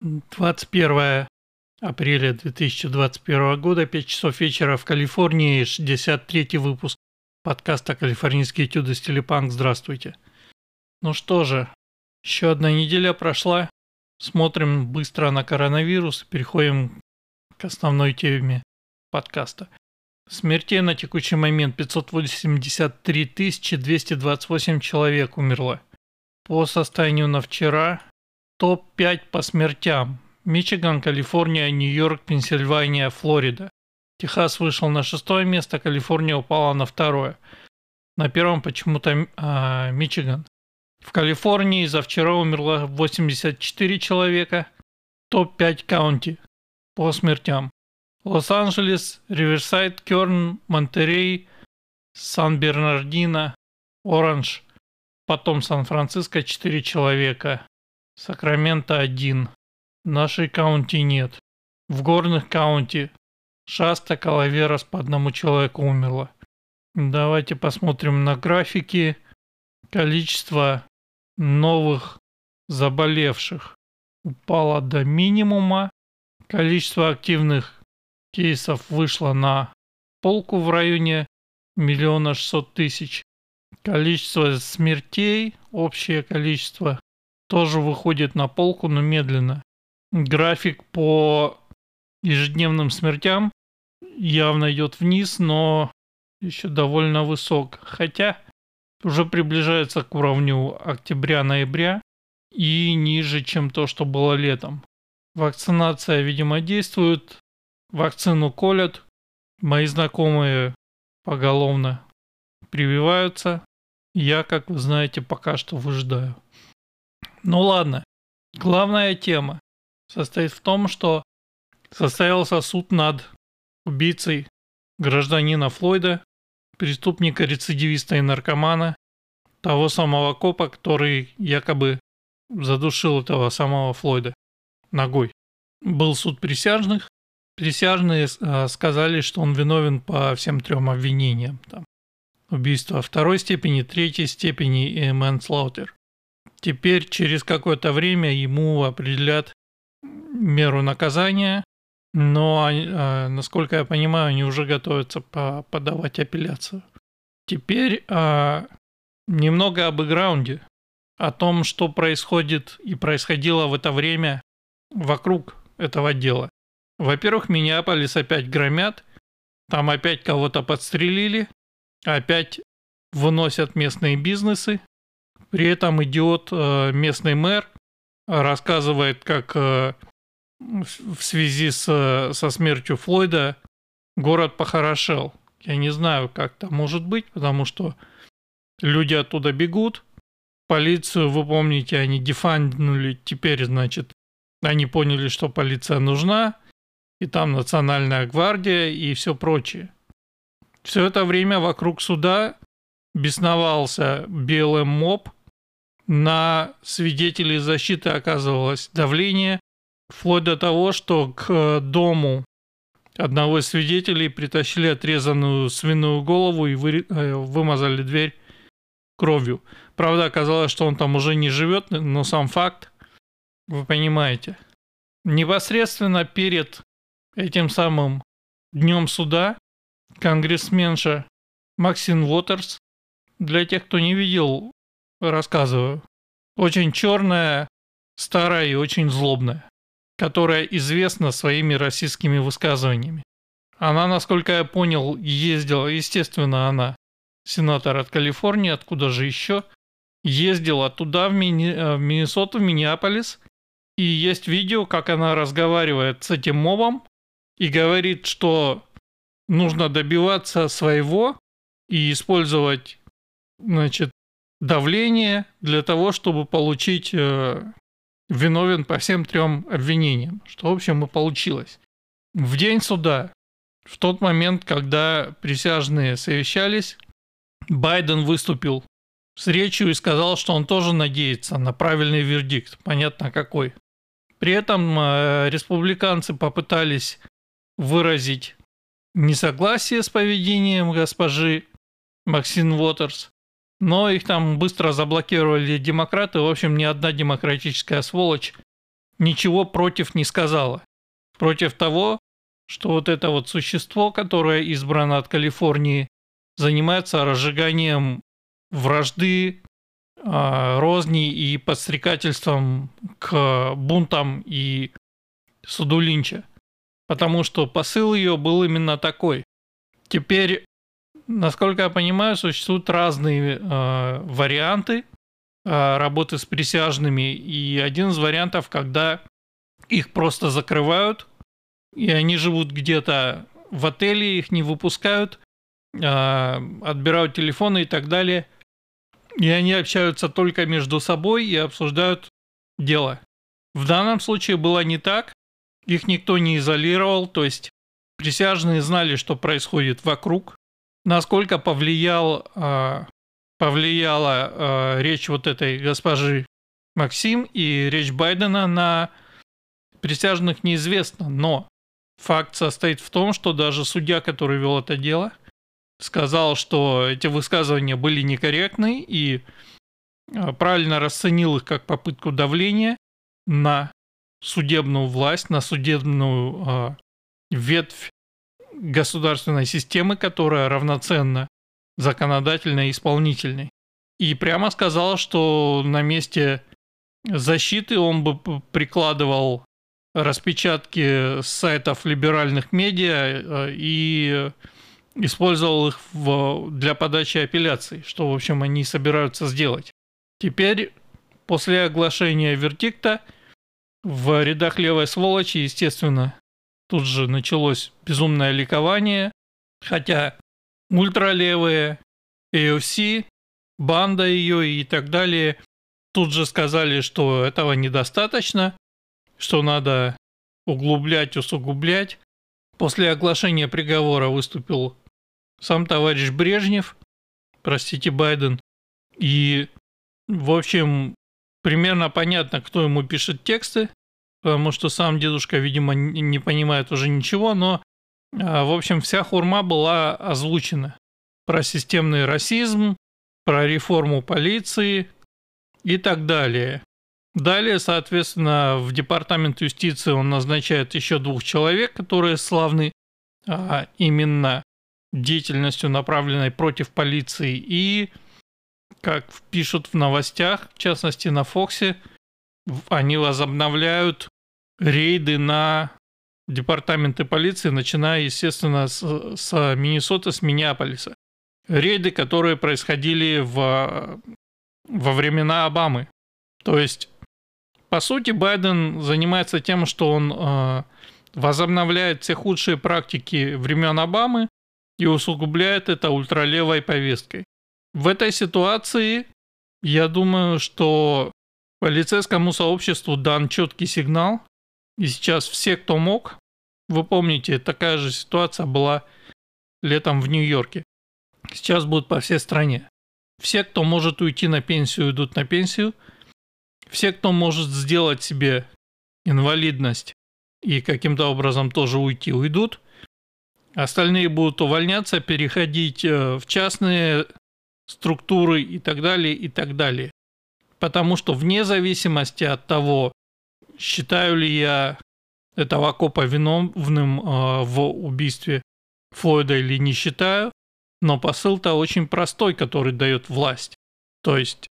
21 апреля 2021 года, 5 часов вечера в Калифорнии, 63 выпуск подкаста «Калифорнийские этюды Стилипанк». Здравствуйте. Ну что же, еще одна неделя прошла. Смотрим быстро на коронавирус и переходим к основной теме подкаста. Смертей на текущий момент 583 228 человек умерло. По состоянию на вчера Топ-5 по смертям. Мичиган, Калифорния, Нью-Йорк, Пенсильвания, Флорида. Техас вышел на шестое место, Калифорния упала на второе. На первом почему-то а, Мичиган. В Калифорнии за вчера умерло 84 человека. Топ-5 каунти по смертям. Лос-Анджелес, Риверсайд, Керн, Монтерей, Сан-Бернардино, Оранж. Потом Сан-Франциско 4 человека. Сакраменто один. Нашей каунти нет. В горных каунти Шаста Калаверас по одному человеку умерло. Давайте посмотрим на графики. Количество новых заболевших упало до минимума. Количество активных кейсов вышло на полку в районе миллиона шестьсот тысяч. Количество смертей, общее количество тоже выходит на полку, но медленно. График по ежедневным смертям явно идет вниз, но еще довольно высок. Хотя уже приближается к уровню октября-ноября и ниже, чем то, что было летом. Вакцинация, видимо, действует. Вакцину колят. Мои знакомые поголовно прививаются. Я, как вы знаете, пока что выжидаю. Ну ладно. Главная тема состоит в том, что состоялся суд над убийцей гражданина Флойда, преступника-рецидивиста и наркомана, того самого копа, который якобы задушил этого самого Флойда ногой. Был суд присяжных. Присяжные э, сказали, что он виновен по всем трем обвинениям. Там, убийство второй степени, третьей степени и manslaughter. Теперь через какое-то время ему определят меру наказания, но, а, насколько я понимаю, они уже готовятся подавать апелляцию. Теперь а, немного об бэкграунде, о том, что происходит и происходило в это время вокруг этого дела. Во-первых, Миннеаполис опять громят, там опять кого-то подстрелили, опять выносят местные бизнесы, при этом идет э, местный мэр, рассказывает, как э, в связи с, со смертью Флойда город похорошел. Я не знаю, как это может быть, потому что люди оттуда бегут. Полицию, вы помните, они дефанднули. Теперь, значит, они поняли, что полиция нужна. И там национальная гвардия и все прочее. Все это время вокруг суда бесновался белый моб, на свидетелей защиты оказывалось давление, вплоть до того, что к дому одного из свидетелей притащили отрезанную свиную голову и вы, э, вымазали дверь кровью. Правда, оказалось, что он там уже не живет, но сам факт, вы понимаете. Непосредственно перед этим самым днем суда конгрессменша Максин Уотерс, для тех, кто не видел рассказываю. Очень черная, старая и очень злобная, которая известна своими российскими высказываниями. Она, насколько я понял, ездила, естественно, она сенатор от Калифорнии, откуда же еще, ездила туда, в, Мини, э, в Миннесоту, в Миннеаполис, и есть видео, как она разговаривает с этим мобом и говорит, что нужно добиваться своего и использовать, значит, давление для того, чтобы получить э, виновен по всем трем обвинениям, что, в общем, и получилось. В день суда, в тот момент, когда присяжные совещались, Байден выступил с речью и сказал, что он тоже надеется на правильный вердикт, понятно какой. При этом э, республиканцы попытались выразить несогласие с поведением госпожи Максин Уотерс, но их там быстро заблокировали демократы. В общем, ни одна демократическая сволочь ничего против не сказала. Против того, что вот это вот существо, которое избрано от Калифорнии, занимается разжиганием вражды, а, розни и подстрекательством к бунтам и суду Линча. Потому что посыл ее был именно такой. Теперь, насколько я понимаю, существуют разные э, варианты э, работы с присяжными. И один из вариантов, когда их просто закрывают, и они живут где-то в отеле, их не выпускают, э, отбирают телефоны и так далее. И они общаются только между собой и обсуждают дело. В данном случае было не так. Их никто не изолировал, то есть присяжные знали, что происходит вокруг. Насколько повлиял, э, повлияла э, речь вот этой госпожи Максим и речь Байдена на присяжных неизвестно, но факт состоит в том, что даже судья, который вел это дело, сказал, что эти высказывания были некорректны и э, правильно расценил их как попытку давления на судебную власть, на судебную э, ветвь государственной системы, которая равноценна законодательной и исполнительной. И прямо сказал, что на месте защиты он бы прикладывал распечатки с сайтов либеральных медиа э, и использовал их в, для подачи апелляций, что, в общем, они собираются сделать. Теперь, после оглашения вердикта, в рядах левой сволочи, естественно, тут же началось безумное ликование, хотя ультралевые, AOC, банда ее и так далее тут же сказали, что этого недостаточно, что надо углублять, усугублять. После оглашения приговора выступил сам товарищ Брежнев, простите, Байден, и, в общем, примерно понятно, кто ему пишет тексты, потому что сам дедушка, видимо, не понимает уже ничего, но, а, в общем, вся хурма была озвучена. Про системный расизм, про реформу полиции и так далее. Далее, соответственно, в департамент юстиции он назначает еще двух человек, которые славны а, именно деятельностью, направленной против полиции, и как пишут в новостях, в частности на Фоксе, они возобновляют рейды на департаменты полиции, начиная, естественно, с, с Миннесоты, с Миннеаполиса. Рейды, которые происходили в, во времена Обамы. То есть, по сути, Байден занимается тем, что он э, возобновляет все худшие практики времен Обамы и усугубляет это ультралевой повесткой. В этой ситуации я думаю, что полицейскому сообществу дан четкий сигнал, и сейчас все, кто мог, вы помните, такая же ситуация была летом в Нью-Йорке. Сейчас будет по всей стране. Все, кто может уйти на пенсию, идут на пенсию. Все, кто может сделать себе инвалидность и каким-то образом тоже уйти, уйдут. Остальные будут увольняться, переходить э, в частные структуры и так далее, и так далее. Потому что вне зависимости от того, считаю ли я этого копа виновным э, в убийстве Флойда или не считаю, но посыл-то очень простой, который дает власть. То есть,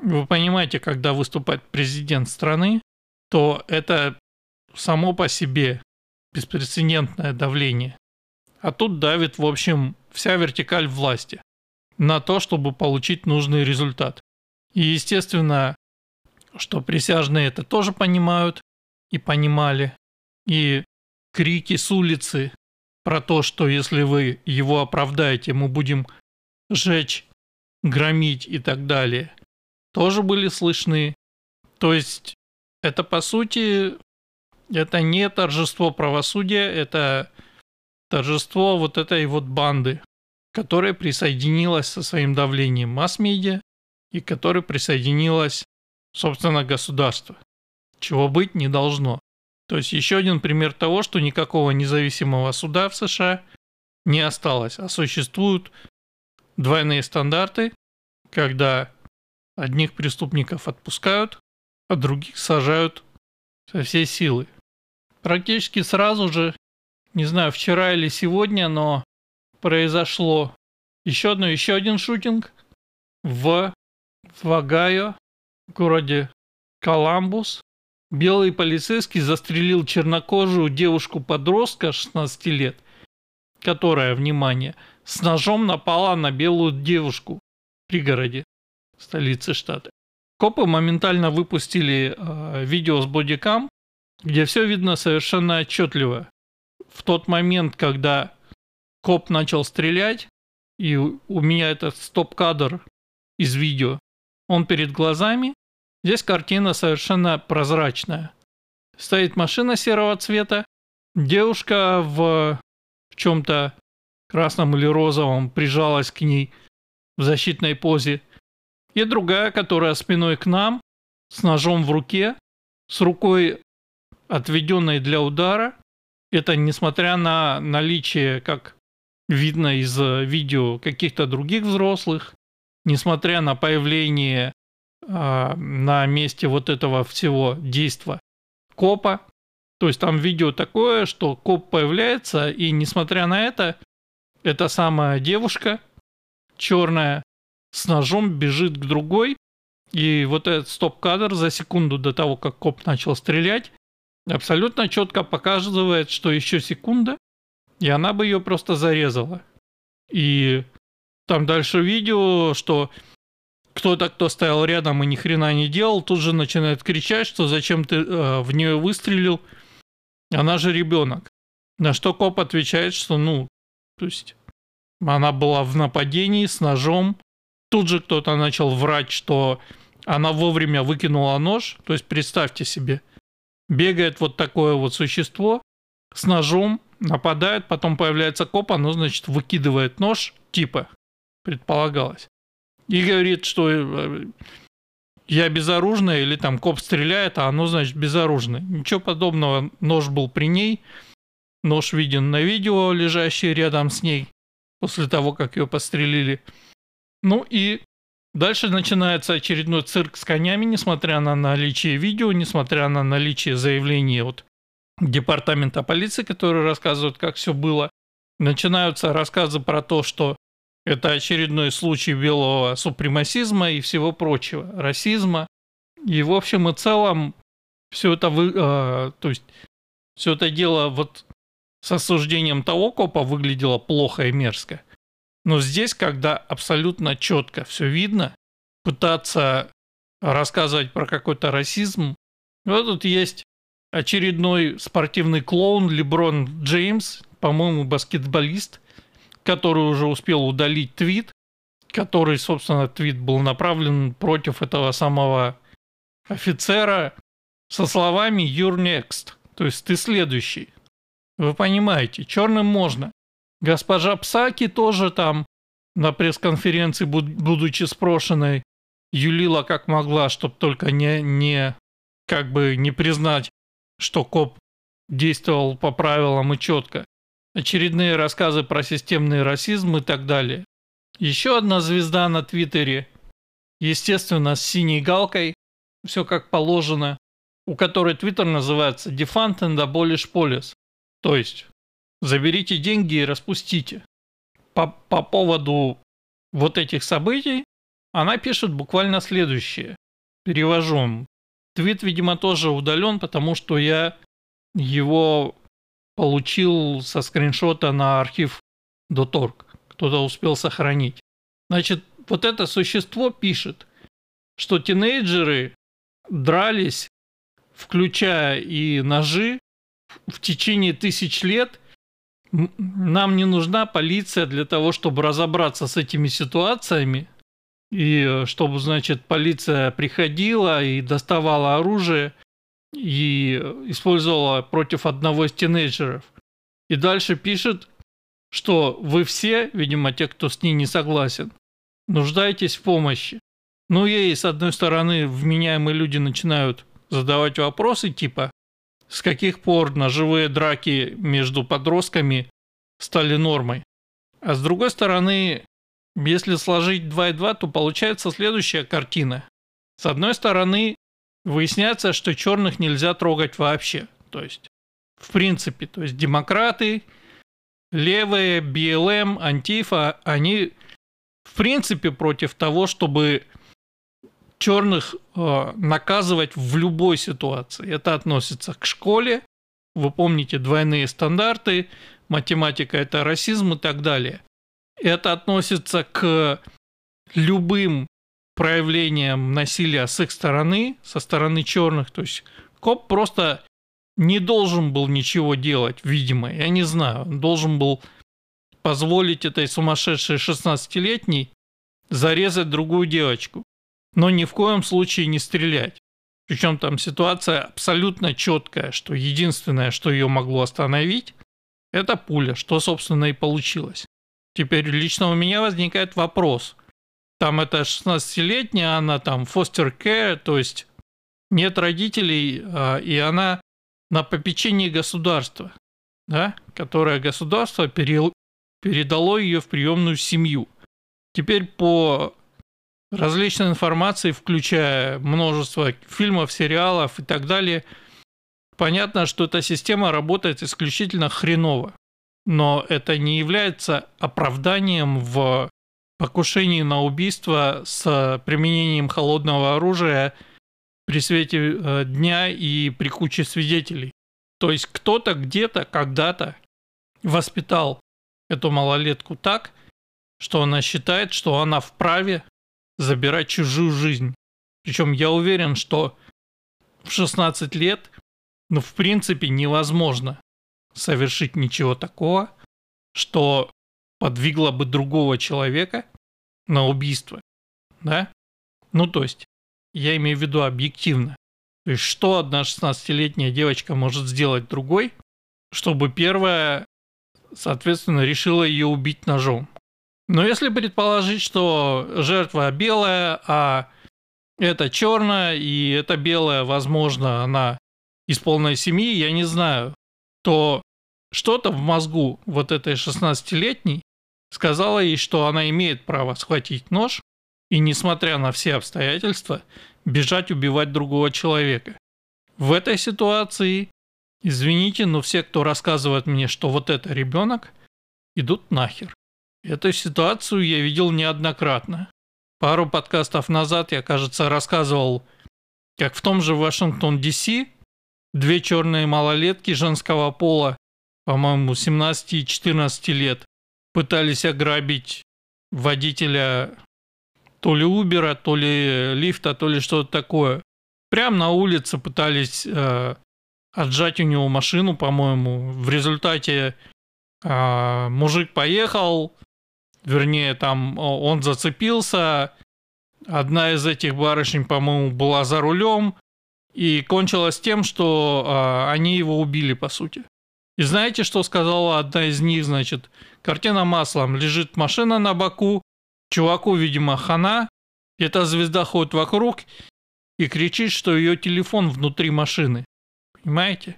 вы понимаете, когда выступает президент страны, то это само по себе беспрецедентное давление. А тут давит, в общем, вся вертикаль власти на то, чтобы получить нужный результат. И естественно, что присяжные это тоже понимают и понимали. И крики с улицы про то, что если вы его оправдаете, мы будем жечь, громить и так далее, тоже были слышны. То есть это по сути, это не торжество правосудия, это торжество вот этой вот банды, которая присоединилась со своим давлением масс-медиа и которая присоединилась, собственно, государство, чего быть не должно. То есть еще один пример того, что никакого независимого суда в США не осталось, а существуют двойные стандарты, когда одних преступников отпускают, а других сажают со всей силы. Практически сразу же, не знаю, вчера или сегодня, но произошло еще одно, еще один шутинг в Вагайо, городе Коламбус. Белый полицейский застрелил чернокожую девушку-подростка 16 лет, которая, внимание, с ножом напала на белую девушку в пригороде столицы штата. Копы моментально выпустили э, видео с бодикам, где все видно совершенно отчетливо. В тот момент, когда коп начал стрелять, и у меня этот стоп-кадр из видео, он перед глазами, здесь картина совершенно прозрачная. Стоит машина серого цвета, девушка в, в чем-то красном или розовом прижалась к ней в защитной позе, и другая, которая спиной к нам, с ножом в руке, с рукой отведенной для удара. Это несмотря на наличие, как видно из э, видео, каких-то других взрослых, несмотря на появление э, на месте вот этого всего действа копа. То есть там видео такое, что коп появляется, и несмотря на это, эта самая девушка черная с ножом бежит к другой, и вот этот стоп-кадр за секунду до того, как коп начал стрелять, абсолютно четко показывает, что еще секунда, и она бы ее просто зарезала. И там дальше видео, что кто-то, кто стоял рядом и ни хрена не делал, тут же начинает кричать, что зачем ты э, в нее выстрелил, она же ребенок. На что коп отвечает, что ну, то есть она была в нападении с ножом, Тут же кто-то начал врать, что она вовремя выкинула нож. То есть представьте себе, бегает вот такое вот существо с ножом, нападает, потом появляется коп, оно, значит, выкидывает нож, типа, предполагалось. И говорит, что э, я безоружная, или там коп стреляет, а оно, значит, безоружное. Ничего подобного, нож был при ней, нож виден на видео, лежащий рядом с ней, после того, как ее пострелили. Ну и дальше начинается очередной цирк с конями, несмотря на наличие видео, несмотря на наличие заявления от департамента полиции, которые рассказывают, как все было. Начинаются рассказы про то, что это очередной случай белого супремасизма и всего прочего, расизма. И в общем и целом все это, вы, э, то есть все это дело вот с осуждением того копа выглядело плохо и мерзко. Но здесь, когда абсолютно четко все видно, пытаться рассказывать про какой-то расизм, вот тут есть очередной спортивный клоун Леброн Джеймс, по-моему, баскетболист, который уже успел удалить твит, который, собственно, твит был направлен против этого самого офицера со словами «You're next», то есть «ты следующий». Вы понимаете, черным можно, Госпожа Псаки тоже там на пресс-конференции, будучи спрошенной, юлила как могла, чтобы только не, не, как бы не признать, что коп действовал по правилам и четко. Очередные рассказы про системный расизм и так далее. Еще одна звезда на Твиттере, естественно, с синей галкой, все как положено, у которой Твиттер называется Defund and Abolish Police. То есть заберите деньги и распустите. По, по поводу вот этих событий она пишет буквально следующее. Перевожу. Твит, видимо, тоже удален, потому что я его получил со скриншота на архив .org. Кто-то успел сохранить. Значит, вот это существо пишет, что тинейджеры дрались, включая и ножи, в течение тысяч лет нам не нужна полиция для того, чтобы разобраться с этими ситуациями. И э, чтобы, значит, полиция приходила и доставала оружие и использовала против одного из тинейджеров. И дальше пишет, что вы все, видимо, те, кто с ней не согласен, нуждаетесь в помощи. Ну, ей, с одной стороны, вменяемые люди начинают задавать вопросы типа, с каких пор ножевые драки между подростками стали нормой. А с другой стороны, если сложить 2 и 2, то получается следующая картина. С одной стороны, выясняется, что черных нельзя трогать вообще. То есть, в принципе, то есть демократы, левые, БЛМ, Антифа, они в принципе против того, чтобы черных э, наказывать в любой ситуации. Это относится к школе, вы помните двойные стандарты, математика это расизм и так далее. Это относится к любым проявлениям насилия с их стороны, со стороны черных. То есть коп просто не должен был ничего делать, видимо, я не знаю. Он должен был позволить этой сумасшедшей 16-летней зарезать другую девочку. Но ни в коем случае не стрелять. Причем там ситуация абсолютно четкая, что единственное, что ее могло остановить, это пуля, что, собственно, и получилось. Теперь лично у меня возникает вопрос. Там это 16-летняя, она там фостер care, то есть нет родителей, а, и она на попечении государства, да, которое государство передало ее в приемную семью. Теперь по различной информации, включая множество фильмов, сериалов и так далее, понятно, что эта система работает исключительно хреново. Но это не является оправданием в покушении на убийство с применением холодного оружия при свете э, дня и при куче свидетелей. То есть кто-то где-то когда-то воспитал эту малолетку так, что она считает, что она вправе забирать чужую жизнь. Причем я уверен, что в 16 лет, ну, в принципе, невозможно совершить ничего такого, что подвигло бы другого человека на убийство. Да? Ну, то есть, я имею в виду объективно. То есть, что одна 16-летняя девочка может сделать другой, чтобы первая, соответственно, решила ее убить ножом. Но если предположить, что жертва белая, а это черная, и это белая, возможно, она из полной семьи, я не знаю, то что-то в мозгу вот этой 16-летней сказала ей, что она имеет право схватить нож и, несмотря на все обстоятельства, бежать убивать другого человека. В этой ситуации, извините, но все, кто рассказывает мне, что вот это ребенок, идут нахер. Эту ситуацию я видел неоднократно. Пару подкастов назад я, кажется, рассказывал, как в том же Вашингтон, Д.С. две черные малолетки женского пола, по-моему, 17 и 14 лет, пытались ограбить водителя то ли Убера, то ли лифта, то ли что-то такое. Прямо на улице пытались э, отжать у него машину, по-моему. В результате э, мужик поехал, вернее, там он зацепился, одна из этих барышень, по-моему, была за рулем, и кончилось тем, что э, они его убили, по сути. И знаете, что сказала одна из них, значит, картина маслом, лежит машина на боку, чуваку, видимо, хана, эта звезда ходит вокруг и кричит, что ее телефон внутри машины. Понимаете?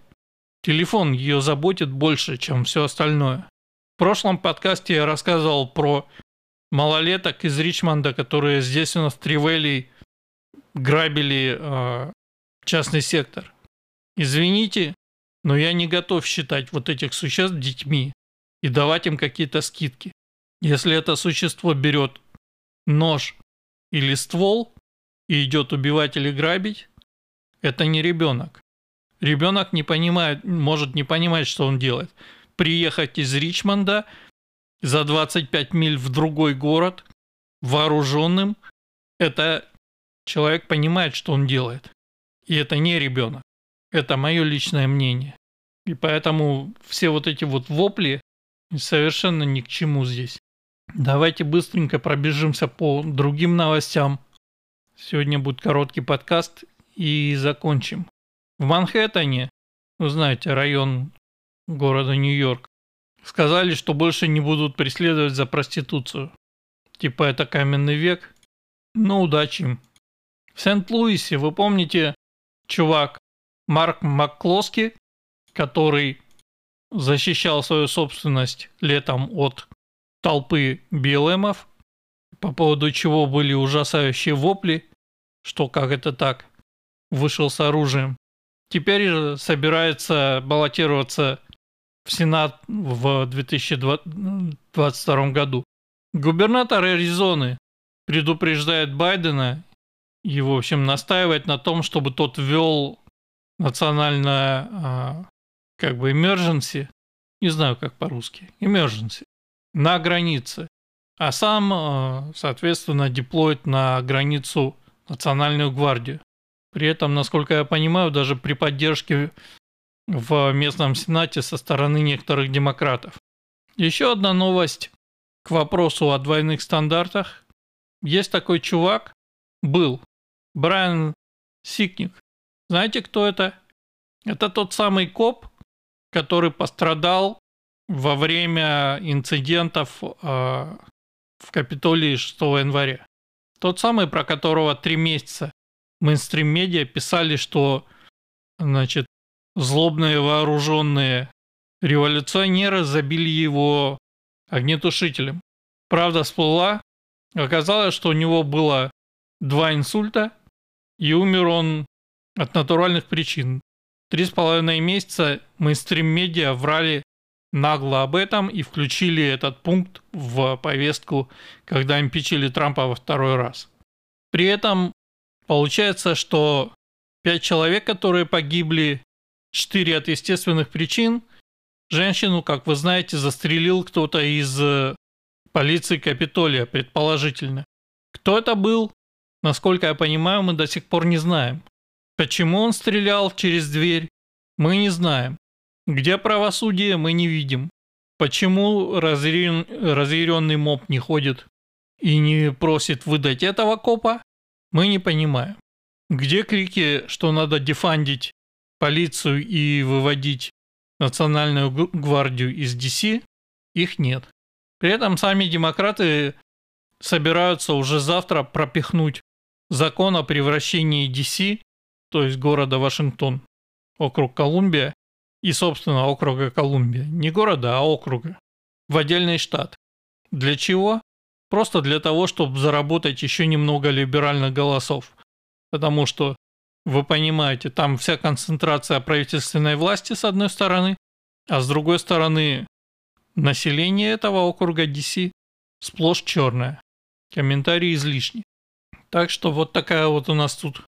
Телефон ее заботит больше, чем все остальное. В прошлом подкасте я рассказывал про малолеток из Ричмонда, которые здесь у нас в Тривелли грабили э, частный сектор. Извините, но я не готов считать вот этих существ детьми и давать им какие-то скидки. Если это существо берет нож или ствол и идет убивать или грабить, это не ребенок. Ребенок не понимает, может не понимать, что он делает приехать из Ричмонда за 25 миль в другой город вооруженным, это человек понимает, что он делает. И это не ребенок. Это мое личное мнение. И поэтому все вот эти вот вопли совершенно ни к чему здесь. Давайте быстренько пробежимся по другим новостям. Сегодня будет короткий подкаст и закончим. В Манхэттене, вы знаете, район города Нью-Йорк, сказали, что больше не будут преследовать за проституцию. Типа это каменный век. Ну, удачи им. В Сент-Луисе, вы помните, чувак Марк Макклоски, который защищал свою собственность летом от толпы БЛМов, по поводу чего были ужасающие вопли, что как это так. вышел с оружием. Теперь же собирается баллотироваться в Сенат в 2022 году. Губернатор Аризоны предупреждает Байдена и, в общем, настаивает на том, чтобы тот ввел национальное, а, как бы, emergency, не знаю, как по-русски, emergency, на границе, а сам, а, соответственно, деплоит на границу национальную гвардию. При этом, насколько я понимаю, даже при поддержке в местном сенате со стороны некоторых демократов. Еще одна новость к вопросу о двойных стандартах. Есть такой чувак, был, Брайан Сикник. Знаете, кто это? Это тот самый коп, который пострадал во время инцидентов э, в Капитолии 6 января. Тот самый, про которого три месяца мейнстрим-медиа писали, что значит, злобные вооруженные революционеры забили его огнетушителем. Правда всплыла, оказалось, что у него было два инсульта, и умер он от натуральных причин. Три с половиной месяца мейнстрим-медиа врали нагло об этом и включили этот пункт в повестку, когда импичили Трампа во второй раз. При этом получается, что пять человек, которые погибли, четыре от естественных причин, женщину, как вы знаете, застрелил кто-то из э, полиции Капитолия, предположительно. Кто это был? Насколько я понимаю, мы до сих пор не знаем. Почему он стрелял через дверь, мы не знаем. Где правосудие, мы не видим. Почему разъярен, разъяренный моб не ходит и не просит выдать этого копа, мы не понимаем. Где крики, что надо дефандить полицию и выводить национальную гвардию из DC, их нет. При этом сами демократы собираются уже завтра пропихнуть закон о превращении DC то есть города Вашингтон, округ Колумбия и, собственно, округа Колумбия. Не города, а округа. В отдельный штат. Для чего? Просто для того, чтобы заработать еще немного либеральных голосов. Потому что, вы понимаете, там вся концентрация правительственной власти с одной стороны, а с другой стороны население этого округа DC сплошь черное. Комментарии излишни. Так что вот такая вот у нас тут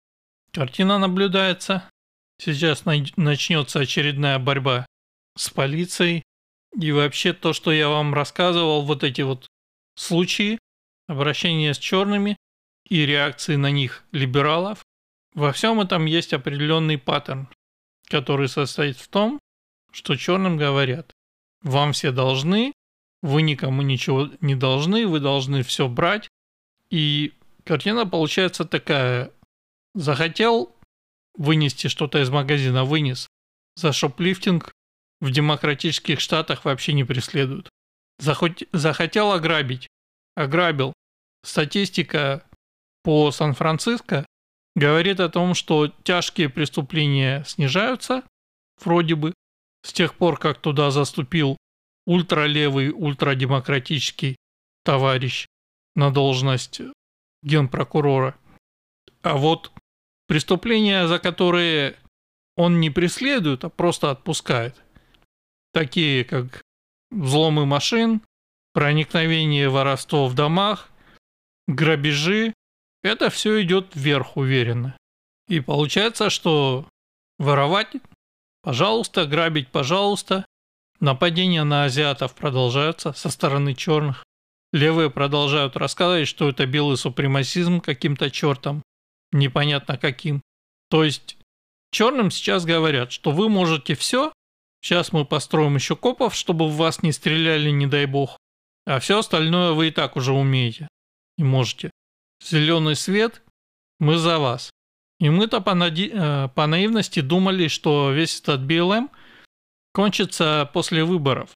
Картина наблюдается. Сейчас начнется очередная борьба с полицией. И вообще то, что я вам рассказывал, вот эти вот случаи обращения с черными и реакции на них либералов, во всем этом есть определенный паттерн, который состоит в том, что черным говорят, вам все должны, вы никому ничего не должны, вы должны все брать. И картина получается такая, Захотел вынести что-то из магазина, вынес. За шоплифтинг в демократических штатах вообще не преследуют. Захот... Захотел ограбить, ограбил. Статистика по Сан-Франциско говорит о том, что тяжкие преступления снижаются, вроде бы, с тех пор, как туда заступил ультралевый, ультрадемократический товарищ на должность генпрокурора. А вот Преступления, за которые он не преследует, а просто отпускает. Такие как взломы машин, проникновение воровство в домах, грабежи. Это все идет вверх уверенно. И получается, что воровать, пожалуйста, грабить, пожалуйста. Нападения на азиатов продолжаются со стороны черных. Левые продолжают рассказывать, что это белый супремасизм каким-то чертом непонятно каким. То есть черным сейчас говорят, что вы можете все, сейчас мы построим еще копов, чтобы в вас не стреляли, не дай бог, а все остальное вы и так уже умеете и можете. Зеленый свет, мы за вас. И мы-то по, нади... Э, по наивности думали, что весь этот БЛМ кончится после выборов.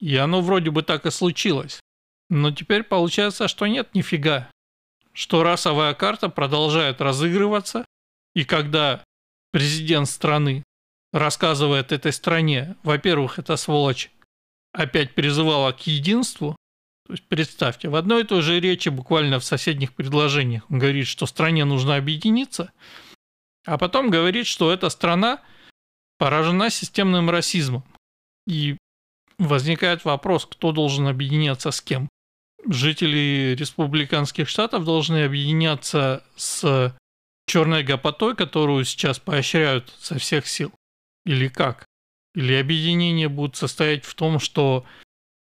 И оно вроде бы так и случилось. Но теперь получается, что нет, нифига что расовая карта продолжает разыгрываться, и когда президент страны рассказывает этой стране, во-первых, эта сволочь опять призывала к единству, то есть представьте, в одной и той же речи, буквально в соседних предложениях, он говорит, что стране нужно объединиться, А потом говорит, что эта страна поражена системным расизмом. И возникает вопрос, кто должен объединяться с кем. Жители республиканских штатов должны объединяться с черной гопотой, которую сейчас поощряют со всех сил. Или как? Или объединение будет состоять в том, что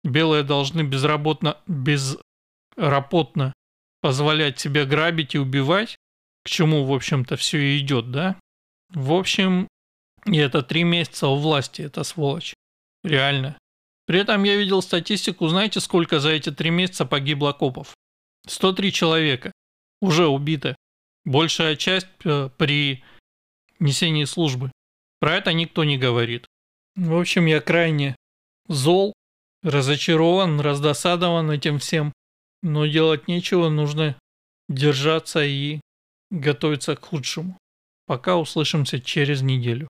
белые должны безработно, безработно позволять себе грабить и убивать, к чему, в общем-то, все и идет, да? В общем, и это три месяца у власти, это сволочь. Реально. При этом я видел статистику, знаете, сколько за эти три месяца погибло копов? 103 человека. Уже убиты. Большая часть э, при несении службы. Про это никто не говорит. В общем, я крайне зол, разочарован, раздосадован этим всем. Но делать нечего, нужно держаться и готовиться к худшему. Пока услышимся через неделю.